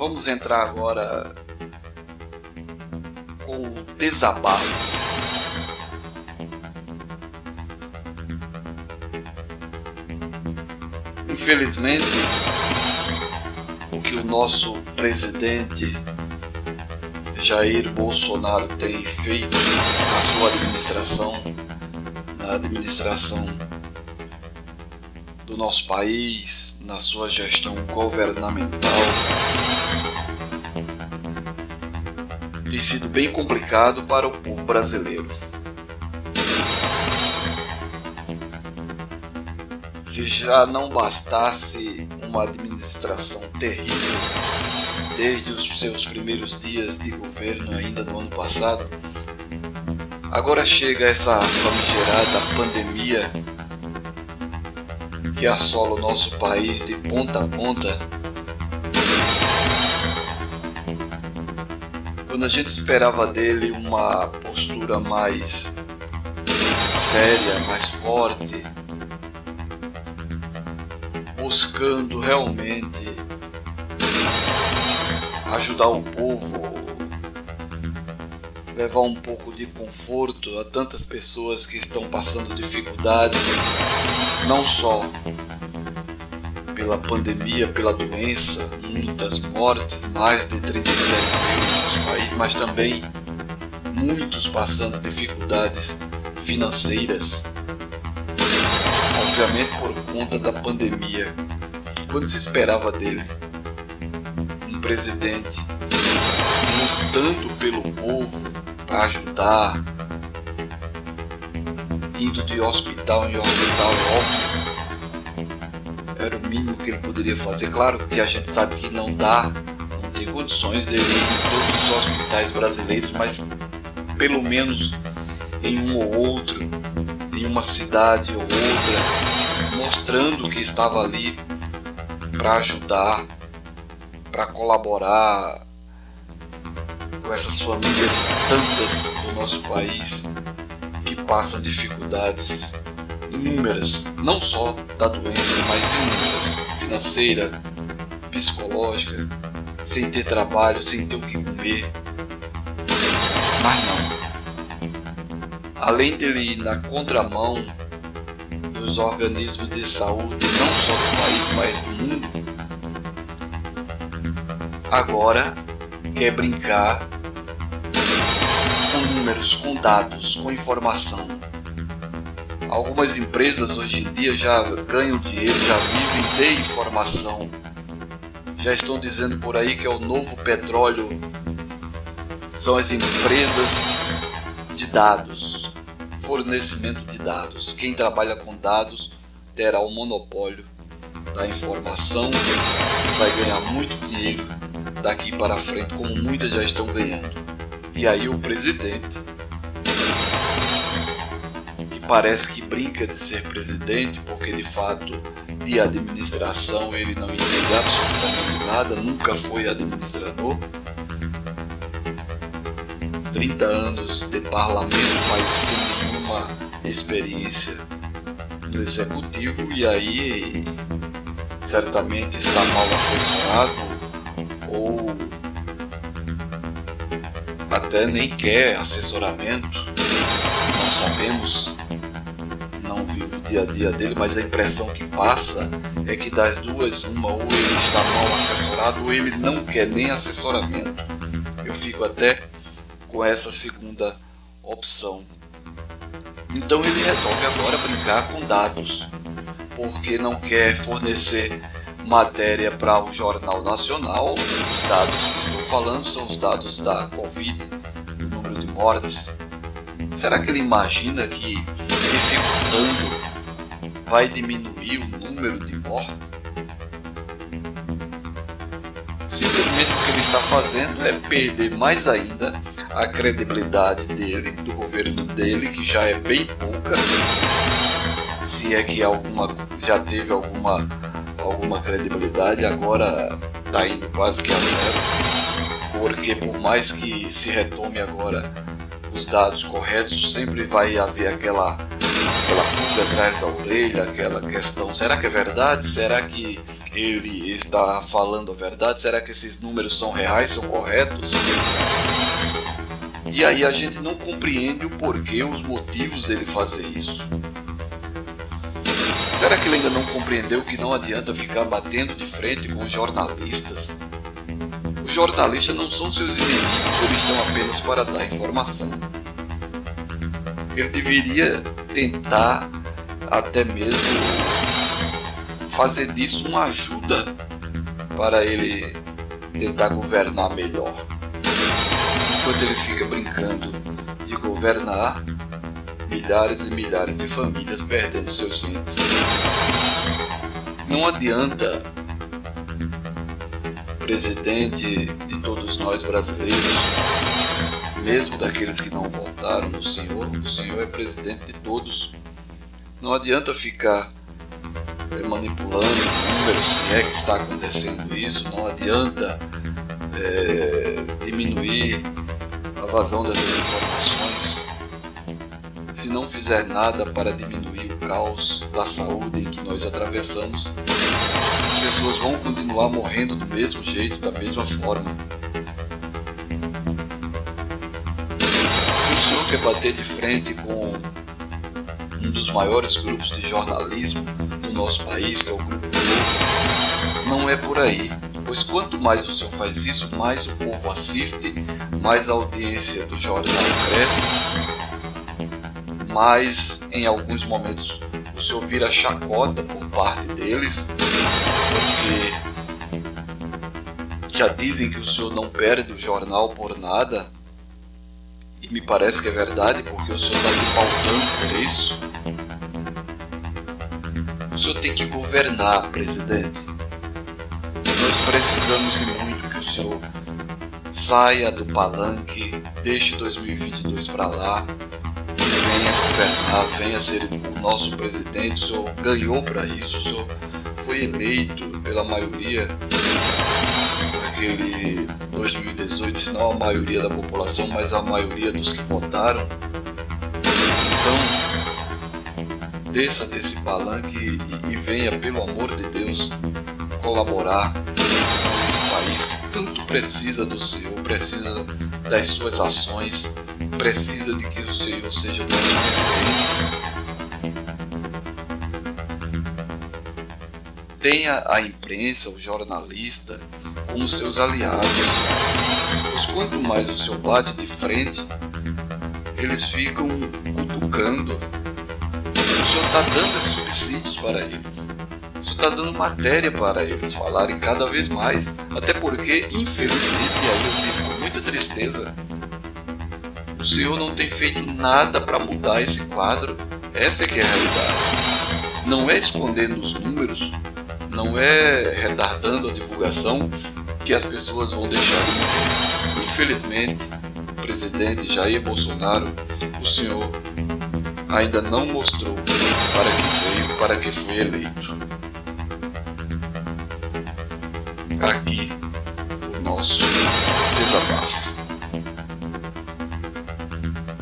vamos entrar agora com o desabafo. Infelizmente, o que o nosso presidente Jair Bolsonaro tem feito na sua administração, na administração do nosso país, na sua gestão governamental, tem sido bem complicado para o povo brasileiro. Se já não bastasse uma administração terrível desde os seus primeiros dias de governo ainda no ano passado, agora chega essa famigerada pandemia que assola o nosso país de ponta a ponta. Quando a gente esperava dele uma postura mais séria, mais forte, buscando realmente ajudar o povo, levar um pouco de conforto a tantas pessoas que estão passando dificuldades, não só pela pandemia, pela doença, muitas mortes, mais de 37 mil no país, mas também muitos passando dificuldades financeiras obviamente por conta da pandemia. Quando se esperava dele um presidente lutando pelo povo para ajudar, indo de hospital em hospital, óbvio, era o mínimo que ele poderia fazer. Claro que a gente sabe que não dá, não tem condições dele ir em todos os hospitais brasileiros, mas pelo menos em um ou outro, em uma cidade ou outra, mostrando que estava ali para ajudar, para colaborar com essas famílias tantas do nosso país que passam dificuldades inúmeras, não só da doença, mas inúmeras, financeira, psicológica, sem ter trabalho, sem ter o que comer. Mas não além dele ir na contramão dos organismos de saúde, não só do país, mas do mundo, agora quer brincar com números, com dados, com informação. Algumas empresas hoje em dia já ganham dinheiro, já vivem de informação. Já estão dizendo por aí que é o novo petróleo. São as empresas de dados fornecimento de dados. Quem trabalha com dados terá o monopólio da informação, vai ganhar muito dinheiro daqui para frente, como muitas já estão ganhando. E aí o presidente, parece que brinca de ser presidente, porque de fato de administração ele não entende absolutamente nada, nunca foi administrador. 30 anos de parlamento, mas sem uma experiência no executivo e aí certamente está mal assessorado ou até nem quer assessoramento, não sabemos, não vivo o dia a dia dele, mas a impressão que passa é que das duas, uma ou ele está mal assessorado ou ele não quer nem assessoramento. Eu fico até com essa segunda opção. Então ele resolve agora brincar com dados, porque não quer fornecer matéria para o Jornal Nacional. Os dados que estou falando são os dados da Covid, o número de mortes. Será que ele imagina que dificultando vai diminuir o número de mortes? Simplesmente o que ele está fazendo é perder mais ainda a credibilidade dele, do governo dele, que já é bem pouca, se é que alguma já teve alguma alguma credibilidade, agora está indo quase que a zero, porque por mais que se retome agora os dados corretos, sempre vai haver aquela aquela pulga atrás da orelha, aquela questão, será que é verdade? Será que ele está falando a verdade? Será que esses números são reais, são corretos? E aí a gente não compreende o porquê, os motivos dele fazer isso. Será que ele ainda não compreendeu que não adianta ficar batendo de frente com os jornalistas? Os jornalistas não são seus inimigos, eles estão apenas para dar informação. Ele deveria tentar até mesmo fazer disso uma ajuda para ele tentar governar melhor. Enquanto ele fica brincando de governar, milhares e milhares de famílias perdendo seus entes. Não adianta presidente de todos nós brasileiros, mesmo daqueles que não no Senhor, o Senhor é presidente de todos. Não adianta ficar é, manipulando números, se é que está acontecendo isso, não adianta é, diminuir a vazão dessas informações. Se não fizer nada para diminuir o caos da saúde em que nós atravessamos, as pessoas vão continuar morrendo do mesmo jeito, da mesma forma. Quer bater de frente com um dos maiores grupos de jornalismo do nosso país, que é o Grupo não é por aí. Pois quanto mais o senhor faz isso, mais o povo assiste, mais a audiência do jornal cresce, mais em alguns momentos o senhor vira chacota por parte deles, porque já dizem que o senhor não perde o jornal por nada, me parece que é verdade, porque o senhor está se pautando por isso. O senhor tem que governar, presidente. Nós precisamos muito que o senhor saia do palanque, deixe 2022 para lá venha governar, venha ser o nosso presidente. O senhor ganhou para isso, o senhor foi eleito pela maioria 2018, se não a maioria da população, mas a maioria dos que votaram. Então, desça desse palanque e, e venha, pelo amor de Deus, colaborar com esse país que tanto precisa do Senhor, precisa das suas ações, precisa de que o Senhor seja nosso presidente. Tenha a imprensa, o jornalista, como seus aliados, pois quanto mais o Senhor bate de frente, eles ficam cutucando. O Senhor está dando subsídios para eles. O Senhor está dando matéria para eles falarem cada vez mais. Até porque, infelizmente, e aí eu digo com muita tristeza, o Senhor não tem feito nada para mudar esse quadro. Essa é que é a realidade. Não é escondendo os números, não é retardando a divulgação que as pessoas vão deixar de morrer. Infelizmente, o presidente Jair Bolsonaro, o senhor ainda não mostrou para que veio, para que foi eleito. Aqui o nosso desabafo.